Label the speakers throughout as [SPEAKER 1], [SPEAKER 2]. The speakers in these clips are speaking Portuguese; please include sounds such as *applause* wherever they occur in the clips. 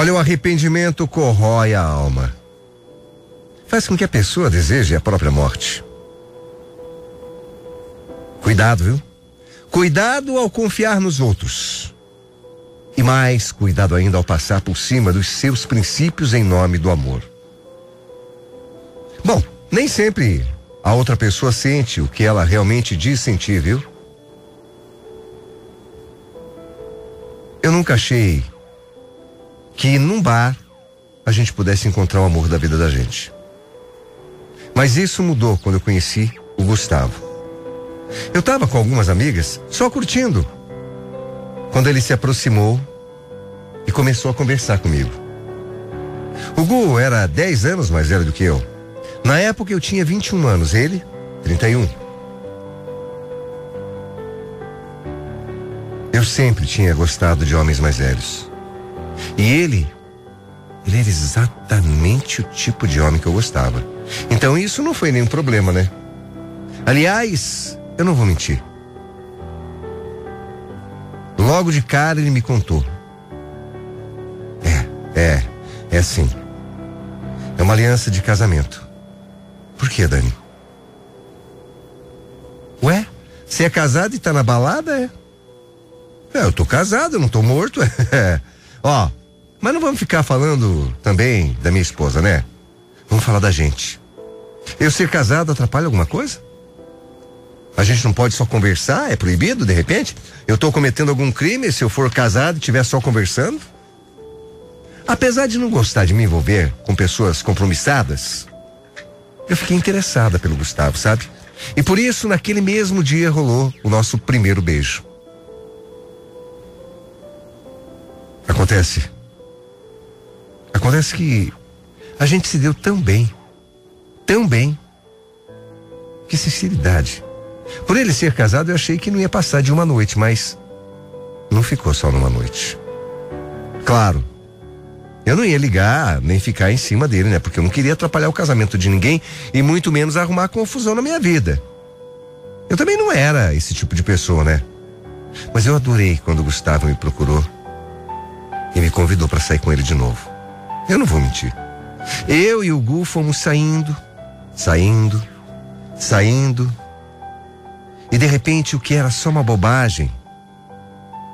[SPEAKER 1] Olha, o arrependimento corrói a alma. Faz com que a pessoa deseje a própria morte. Cuidado, viu? Cuidado ao confiar nos outros. E mais cuidado ainda ao passar por cima dos seus princípios em nome do amor. Bom, nem sempre a outra pessoa sente o que ela realmente diz sentir, viu? Eu nunca achei que num bar a gente pudesse encontrar o amor da vida da gente. Mas isso mudou quando eu conheci o Gustavo. Eu estava com algumas amigas só curtindo. Quando ele se aproximou e começou a conversar comigo. O Gu era 10 anos mais velho do que eu. Na época eu tinha 21 anos, ele 31. Eu sempre tinha gostado de homens mais velhos. E ele, ele era exatamente o tipo de homem que eu gostava. Então isso não foi nenhum problema, né? Aliás, eu não vou mentir. Logo de cara ele me contou. É, é, é assim. É uma aliança de casamento. Por que, Dani? Ué, você é casado e tá na balada, é? É, eu tô casado, eu não tô morto. *laughs* É. Ó, mas não vamos ficar falando também da minha esposa, né? Vamos falar da gente. Eu ser casado atrapalha alguma coisa? A gente não pode só conversar? É proibido, de repente? Eu tô cometendo algum crime se eu for casado e estiver só conversando? Apesar de não gostar de me envolver com pessoas compromissadas, eu fiquei interessada pelo Gustavo, sabe? E por isso, naquele mesmo dia, rolou o nosso primeiro beijo. Acontece. Acontece que a gente se deu tão bem, tão bem. Que sinceridade. Por ele ser casado, eu achei que não ia passar de uma noite, mas não ficou só numa noite. Claro, eu não ia ligar nem ficar em cima dele, né? Porque eu não queria atrapalhar o casamento de ninguém e muito menos arrumar confusão na minha vida. Eu também não era esse tipo de pessoa, né? Mas eu adorei quando o Gustavo me procurou e me convidou para sair com ele de novo. Eu não vou mentir. Eu e o Gu fomos saindo, saindo, saindo. E de repente o que era só uma bobagem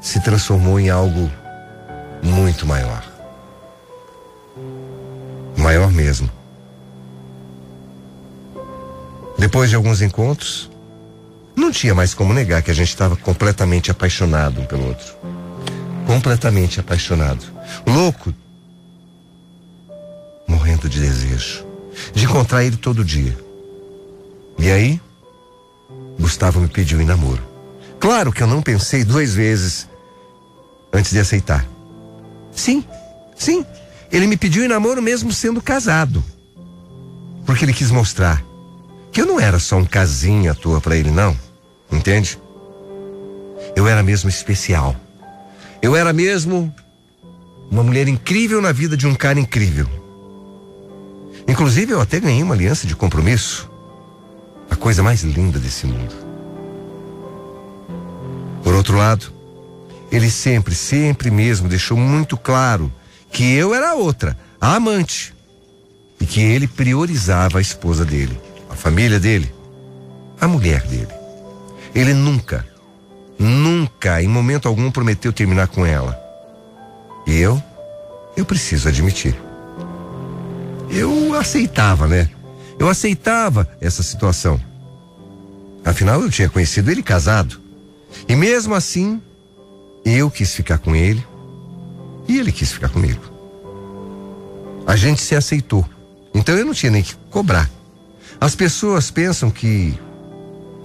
[SPEAKER 1] se transformou em algo muito maior. Maior mesmo. Depois de alguns encontros, não tinha mais como negar que a gente estava completamente apaixonado um pelo outro. Completamente apaixonado. Louco. Morrendo de desejo. De encontrar ele todo dia. E aí, Gustavo me pediu em namoro. Claro que eu não pensei duas vezes antes de aceitar. Sim, sim. Ele me pediu em namoro mesmo sendo casado. Porque ele quis mostrar que eu não era só um casinho à toa para ele, não. Entende? Eu era mesmo especial. Eu era mesmo uma mulher incrível na vida de um cara incrível. Inclusive, eu até ganhei uma aliança de compromisso. A coisa mais linda desse mundo. Por outro lado, ele sempre, sempre mesmo deixou muito claro que eu era outra, a amante. E que ele priorizava a esposa dele, a família dele, a mulher dele. Ele nunca, nunca, em momento algum, prometeu terminar com ela. E eu, eu preciso admitir. Eu aceitava, né? Eu aceitava essa situação. Afinal, eu tinha conhecido ele casado. E mesmo assim, eu quis ficar com ele e ele quis ficar comigo. A gente se aceitou. Então eu não tinha nem que cobrar. As pessoas pensam que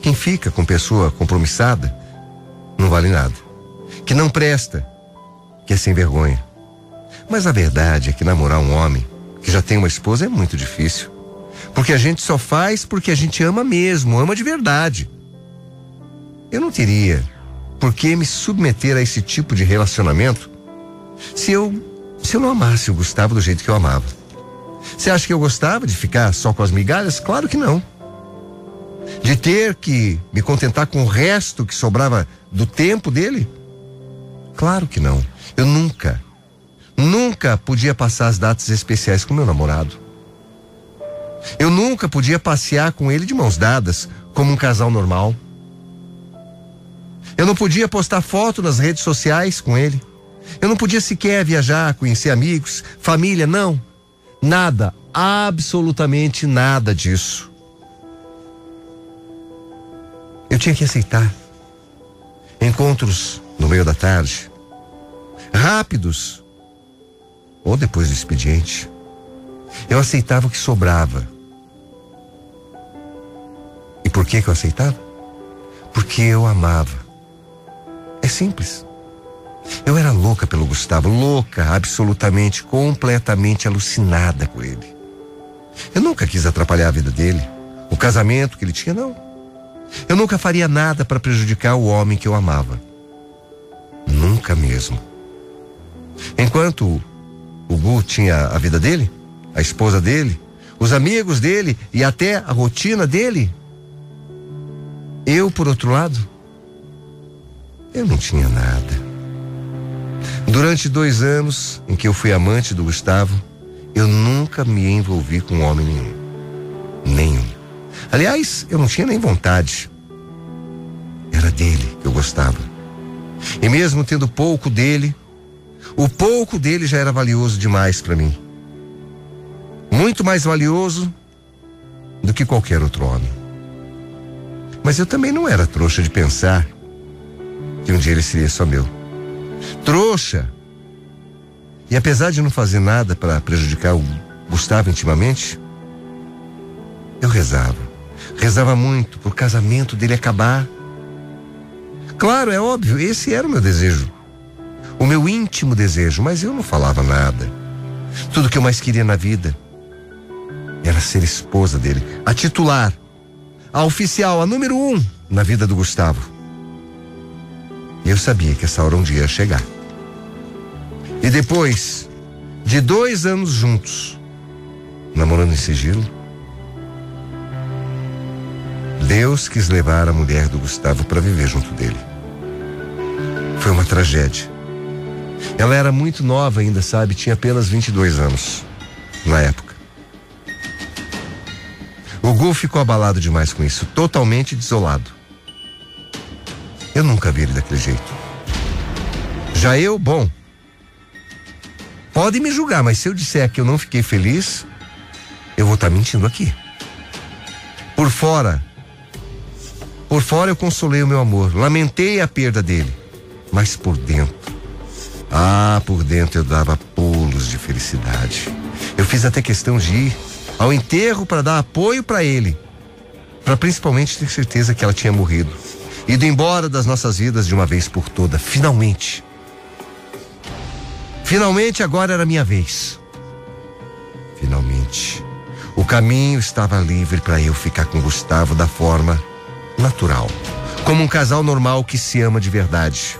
[SPEAKER 1] quem fica com pessoa compromissada não vale nada. Que não presta, que é sem vergonha. Mas a verdade é que namorar um homem que já tem uma esposa, é muito difícil. Porque a gente só faz porque a gente ama mesmo, ama de verdade. Eu não teria por que me submeter a esse tipo de relacionamento se eu se eu não amasse o Gustavo do jeito que eu amava. Você acha que eu gostava de ficar só com as migalhas? Claro que não. De ter que me contentar com o resto que sobrava do tempo dele? Claro que não. Eu nunca, nunca podia passar as datas especiais com meu namorado. Eu nunca podia passear com ele de mãos dadas, como um casal normal. Eu não podia postar foto nas redes sociais com ele. Eu não podia sequer viajar, conhecer amigos, família, não. Nada, absolutamente nada disso. Eu tinha que aceitar. Encontros no meio da tarde, rápidos, ou depois do expediente. Eu aceitava o que sobrava. E por que, que eu aceitava? Porque eu amava. É simples. Eu era louca pelo Gustavo, louca, absolutamente, completamente alucinada com ele. Eu nunca quis atrapalhar a vida dele, o casamento que ele tinha, não. Eu nunca faria nada para prejudicar o homem que eu amava. Nunca mesmo. Enquanto o Gu tinha a vida dele, a esposa dele, os amigos dele e até a rotina dele, eu, por outro lado, eu não tinha nada. Durante dois anos em que eu fui amante do Gustavo, eu nunca me envolvi com homem nenhum. Nenhum. Aliás, eu não tinha nem vontade. Era dele que eu gostava. E mesmo tendo pouco dele, o pouco dele já era valioso demais para mim. Muito mais valioso do que qualquer outro homem. Mas eu também não era trouxa de pensar que um dia ele seria só meu trouxa. E apesar de não fazer nada para prejudicar o Gustavo intimamente, eu rezava. Rezava muito por casamento dele acabar. Claro, é óbvio, esse era o meu desejo. O meu íntimo desejo, mas eu não falava nada. Tudo que eu mais queria na vida era ser esposa dele, a titular, a oficial, a número um na vida do Gustavo. E eu sabia que essa hora um dia ia chegar. E depois de dois anos juntos, namorando em sigilo, Deus quis levar a mulher do Gustavo para viver junto dele. Foi uma tragédia. Ela era muito nova ainda, sabe? Tinha apenas 22 anos na época. O Gu ficou abalado demais com isso, totalmente desolado. Eu nunca vi ele daquele jeito. Já eu, bom. Pode me julgar, mas se eu disser que eu não fiquei feliz, eu vou estar tá mentindo aqui. Por fora, por fora eu consolei o meu amor, lamentei a perda dele, mas por dentro, ah, por dentro eu dava pulos de felicidade. Eu fiz até questão de ir ao enterro para dar apoio para ele, para principalmente ter certeza que ela tinha morrido ido embora das nossas vidas de uma vez por toda, finalmente. Finalmente agora era minha vez. Finalmente. O caminho estava livre para eu ficar com Gustavo da forma natural, como um casal normal que se ama de verdade.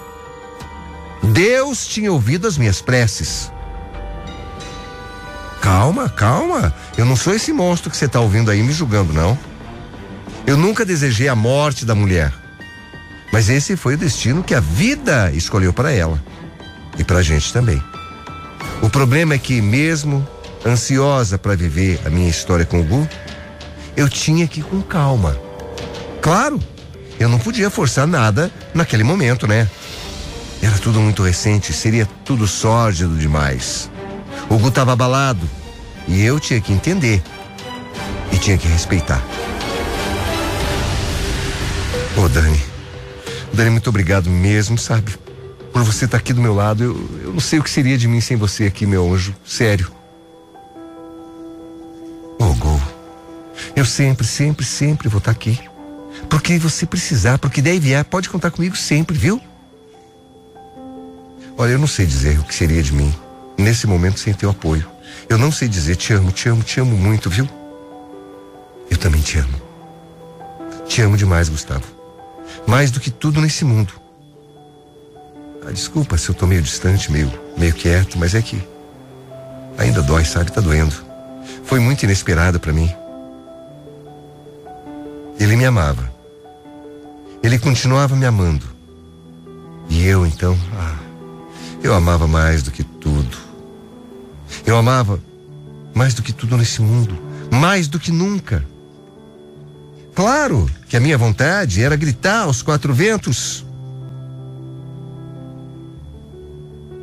[SPEAKER 1] Deus tinha ouvido as minhas preces. Calma, calma. Eu não sou esse monstro que você está ouvindo aí me julgando, não. Eu nunca desejei a morte da mulher. Mas esse foi o destino que a vida escolheu para ela e para a gente também. O problema é que, mesmo ansiosa para viver a minha história com o Gu, eu tinha que ir com calma. Claro, eu não podia forçar nada naquele momento, né? Era tudo muito recente, seria tudo sórdido demais. O Gu estava abalado e eu tinha que entender e tinha que respeitar. Ô, Dani. Dani, muito obrigado mesmo, sabe? Por você estar tá aqui do meu lado. Eu, eu não sei o que seria de mim sem você aqui, meu anjo. Sério. Ô, oh, Gol. Eu sempre, sempre, sempre vou estar tá aqui. Porque você precisar, porque daí vier, pode contar comigo sempre, viu? Olha, eu não sei dizer o que seria de mim. nesse momento sem teu apoio. Eu não sei dizer te amo, te amo, te amo muito, viu? Eu também te amo. Te amo demais, Gustavo. Mais do que tudo nesse mundo. Ah, desculpa se eu tô meio distante, meio, meio quieto, mas é que ainda dói, sabe? Tá doendo. Foi muito inesperado para mim. Ele me amava. Ele continuava me amando. E eu então, ah, eu amava mais do que tudo. Eu amava mais do que tudo nesse mundo, mais do que nunca. Claro que a minha vontade era gritar aos quatro ventos.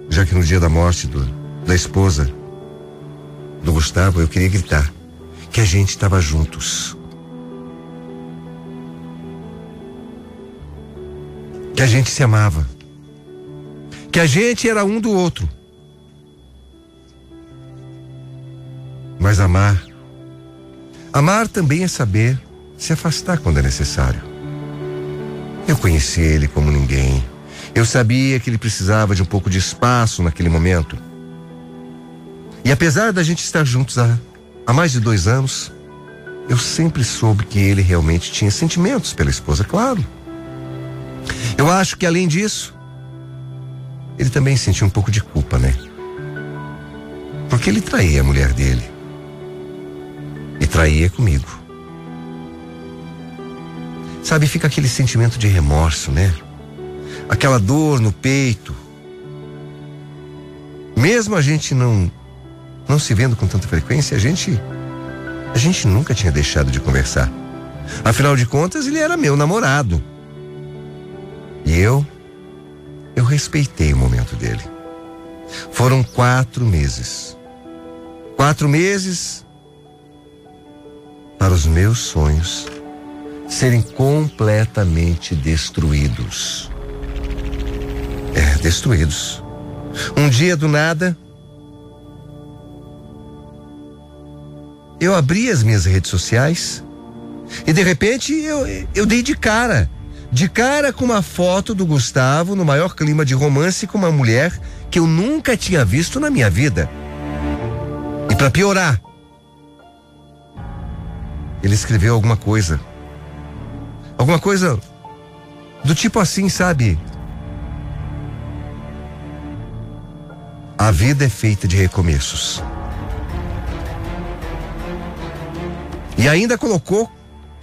[SPEAKER 1] Já que no dia da morte do, da esposa do Gustavo, eu queria gritar que a gente estava juntos. Que a gente se amava. Que a gente era um do outro. Mas amar. Amar também é saber se afastar quando é necessário. Eu conheci ele como ninguém. Eu sabia que ele precisava de um pouco de espaço naquele momento. E apesar da gente estar juntos há, há mais de dois anos, eu sempre soube que ele realmente tinha sentimentos pela esposa, claro. Eu acho que além disso, ele também sentia um pouco de culpa, né? Porque ele traía a mulher dele. E traía comigo. Sabe, fica aquele sentimento de remorso, né? Aquela dor no peito. Mesmo a gente não não se vendo com tanta frequência, a gente a gente nunca tinha deixado de conversar. Afinal de contas, ele era meu namorado. Eu eu respeitei o momento dele. Foram quatro meses. Quatro meses para os meus sonhos serem completamente destruídos. É, destruídos. Um dia do nada, eu abri as minhas redes sociais e de repente eu, eu dei de cara. De cara com uma foto do Gustavo no maior clima de romance com uma mulher que eu nunca tinha visto na minha vida. E para piorar, ele escreveu alguma coisa Alguma coisa do tipo assim, sabe? A vida é feita de recomeços. E ainda colocou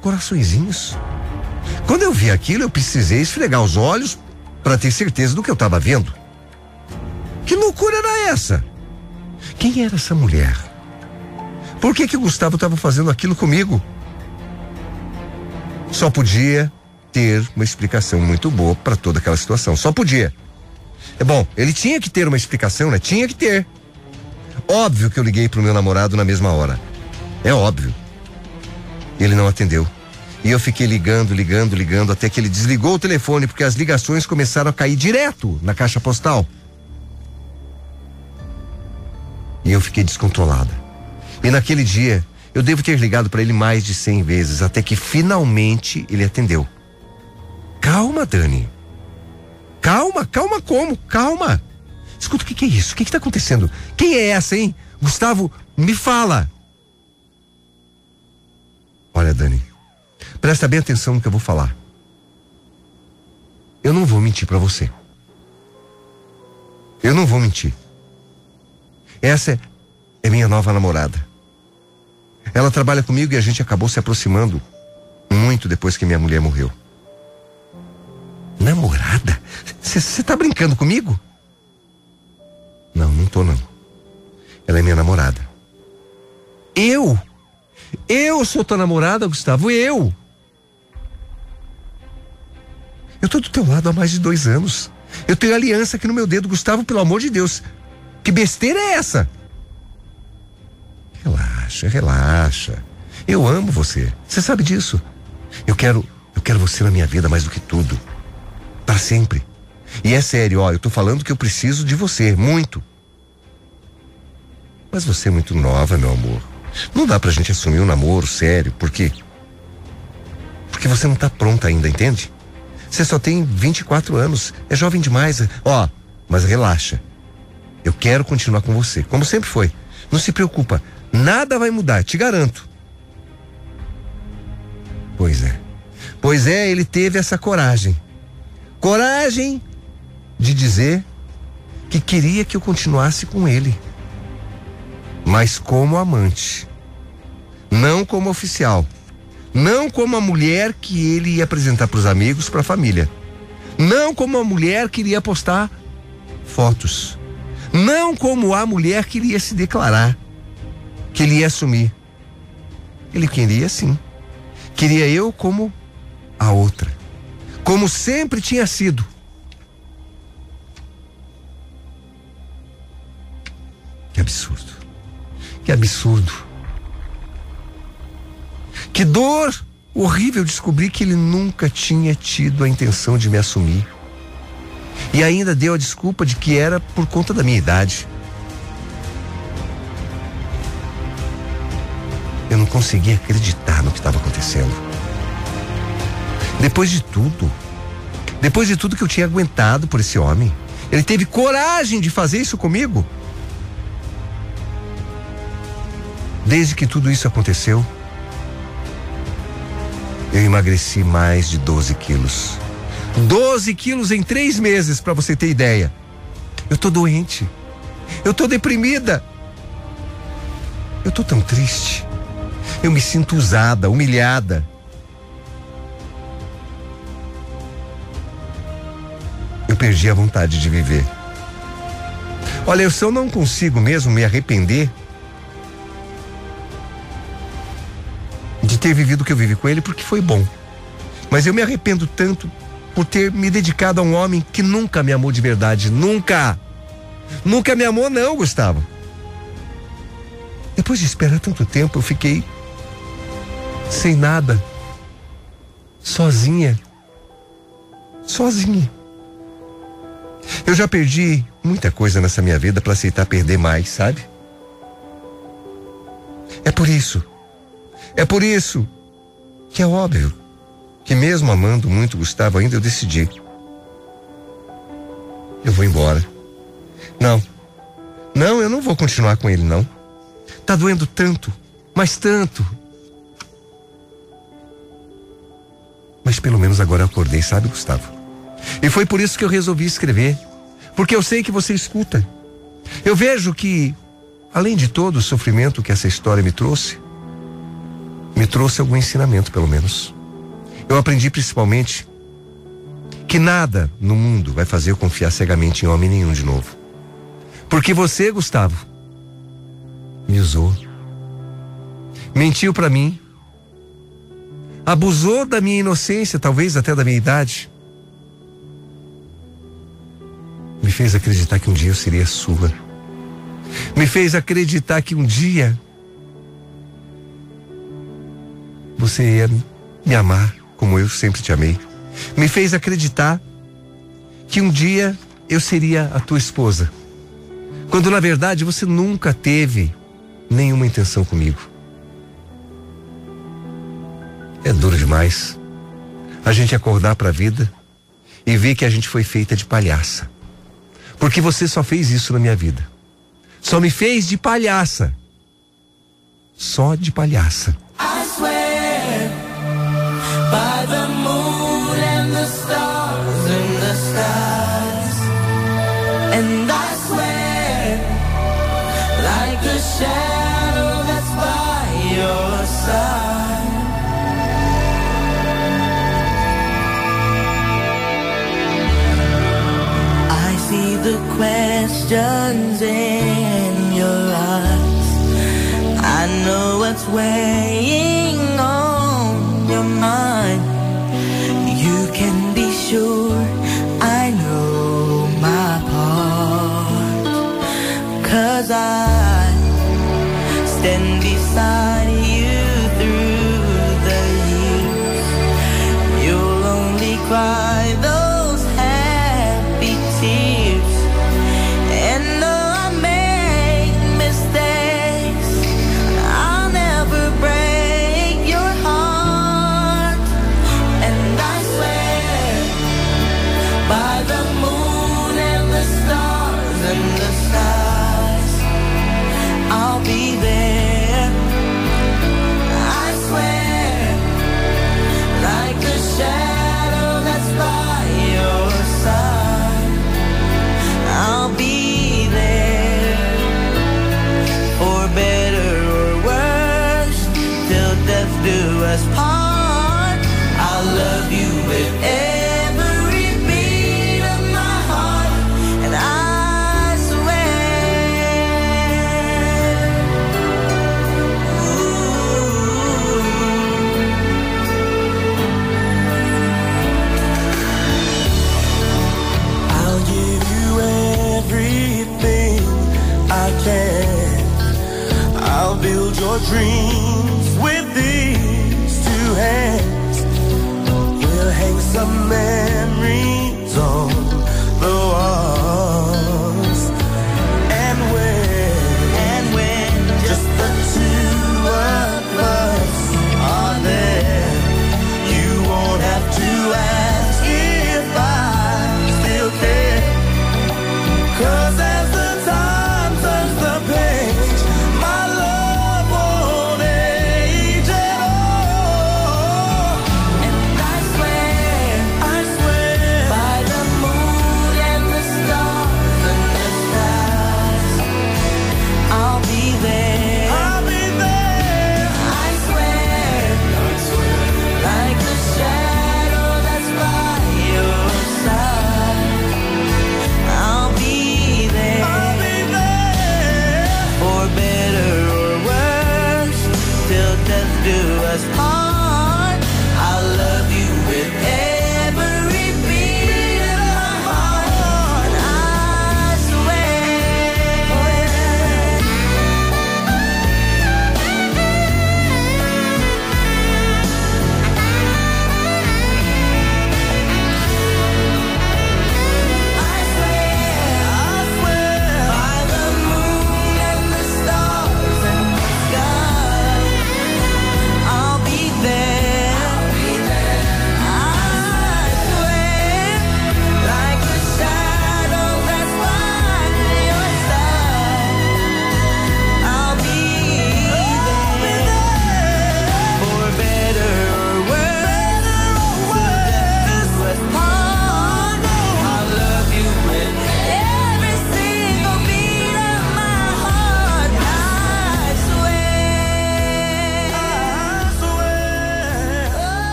[SPEAKER 1] coraçõezinhos. Quando eu vi aquilo, eu precisei esfregar os olhos para ter certeza do que eu estava vendo. Que loucura era essa? Quem era essa mulher? Por que que o Gustavo estava fazendo aquilo comigo? Só podia ter uma explicação muito boa para toda aquela situação. Só podia. É bom, ele tinha que ter uma explicação, né? Tinha que ter. Óbvio que eu liguei pro meu namorado na mesma hora. É óbvio. Ele não atendeu. E eu fiquei ligando, ligando, ligando, até que ele desligou o telefone, porque as ligações começaram a cair direto na caixa postal. E eu fiquei descontrolada. E naquele dia, eu devo ter ligado para ele mais de cem vezes, até que finalmente ele atendeu. Calma, Dani. Calma, calma como? Calma. Escuta, o que, que, é isso? O que está acontecendo? Quem é essa, hein? Gustavo, me fala. Olha, Dani, presta bem atenção no que eu vou falar. Eu não vou mentir para você. Eu não vou mentir. Essa é minha nova namorada. Ela trabalha comigo e a gente acabou se aproximando muito depois que minha mulher morreu. Namorada? Você tá brincando comigo? Não, não tô não. Ela é minha namorada. Eu? Eu sou tua namorada, Gustavo, eu. Eu tô do teu lado há mais de dois anos. Eu tenho aliança aqui no meu dedo, Gustavo, pelo amor de Deus. Que besteira é essa? Relaxa, relaxa. Eu amo você. Você sabe disso. Eu quero, eu quero você na minha vida mais do que tudo. Para sempre. E é sério, ó, eu tô falando que eu preciso de você, muito. Mas você é muito nova, meu amor. Não dá pra gente assumir um namoro sério, por quê? Porque você não tá pronta ainda, entende? Você só tem 24 anos, é jovem demais. Ó, mas relaxa. Eu quero continuar com você, como sempre foi. Não se preocupa, nada vai mudar, te garanto. Pois é. Pois é, ele teve essa coragem. Coragem de dizer que queria que eu continuasse com ele. Mas como amante. Não como oficial. Não como a mulher que ele ia apresentar para os amigos, para a família. Não como a mulher que iria postar fotos. Não como a mulher que iria se declarar, que ele ia assumir. Ele queria sim. Queria eu como a outra. Como sempre tinha sido. Que absurdo. Que absurdo. Que dor horrível descobrir que ele nunca tinha tido a intenção de me assumir. E ainda deu a desculpa de que era por conta da minha idade. Eu não conseguia acreditar no que estava acontecendo. Depois de tudo, depois de tudo que eu tinha aguentado por esse homem, ele teve coragem de fazer isso comigo. Desde que tudo isso aconteceu, eu emagreci mais de 12 quilos. 12 quilos em três meses, para você ter ideia. Eu tô doente. Eu tô deprimida. Eu tô tão triste. Eu me sinto usada, humilhada. Eu perdi a vontade de viver. Olha, se eu não consigo mesmo me arrepender ter vivido o que eu vivi com ele, porque foi bom. Mas eu me arrependo tanto por ter me dedicado a um homem que nunca me amou de verdade. Nunca! Nunca me amou, não, Gustavo. Depois de esperar tanto tempo, eu fiquei sem nada, sozinha. Sozinha. Eu já perdi muita coisa nessa minha vida para aceitar perder mais, sabe? É por isso. É por isso que é óbvio que mesmo amando muito Gustavo ainda eu decidi. Eu vou embora. Não. Não, eu não vou continuar com ele não. Tá doendo tanto, mas tanto. Mas pelo menos agora eu acordei, sabe, Gustavo? E foi por isso que eu resolvi escrever. Porque eu sei que você escuta. Eu vejo que, além de todo o sofrimento que essa história me trouxe, me trouxe algum ensinamento, pelo menos. Eu aprendi principalmente que nada no mundo vai fazer eu confiar cegamente em homem nenhum de novo. Porque você, Gustavo, me usou, mentiu para mim, abusou da minha inocência, talvez até da minha idade. Me fez acreditar que um dia eu seria sua. Me fez acreditar que um dia você ia me amar como eu sempre te amei. Me fez acreditar que um dia eu seria a tua esposa. Quando na verdade você nunca teve nenhuma intenção comigo. É duro demais a gente acordar para a vida e ver que a gente foi feita de palhaça. Porque você só fez isso na minha vida. Só me fez de palhaça. Só de palhaça. By the moon and the stars the. And I swear like shadow that's by your side.
[SPEAKER 2] I see the questions in your eyes. I know what's weighing you.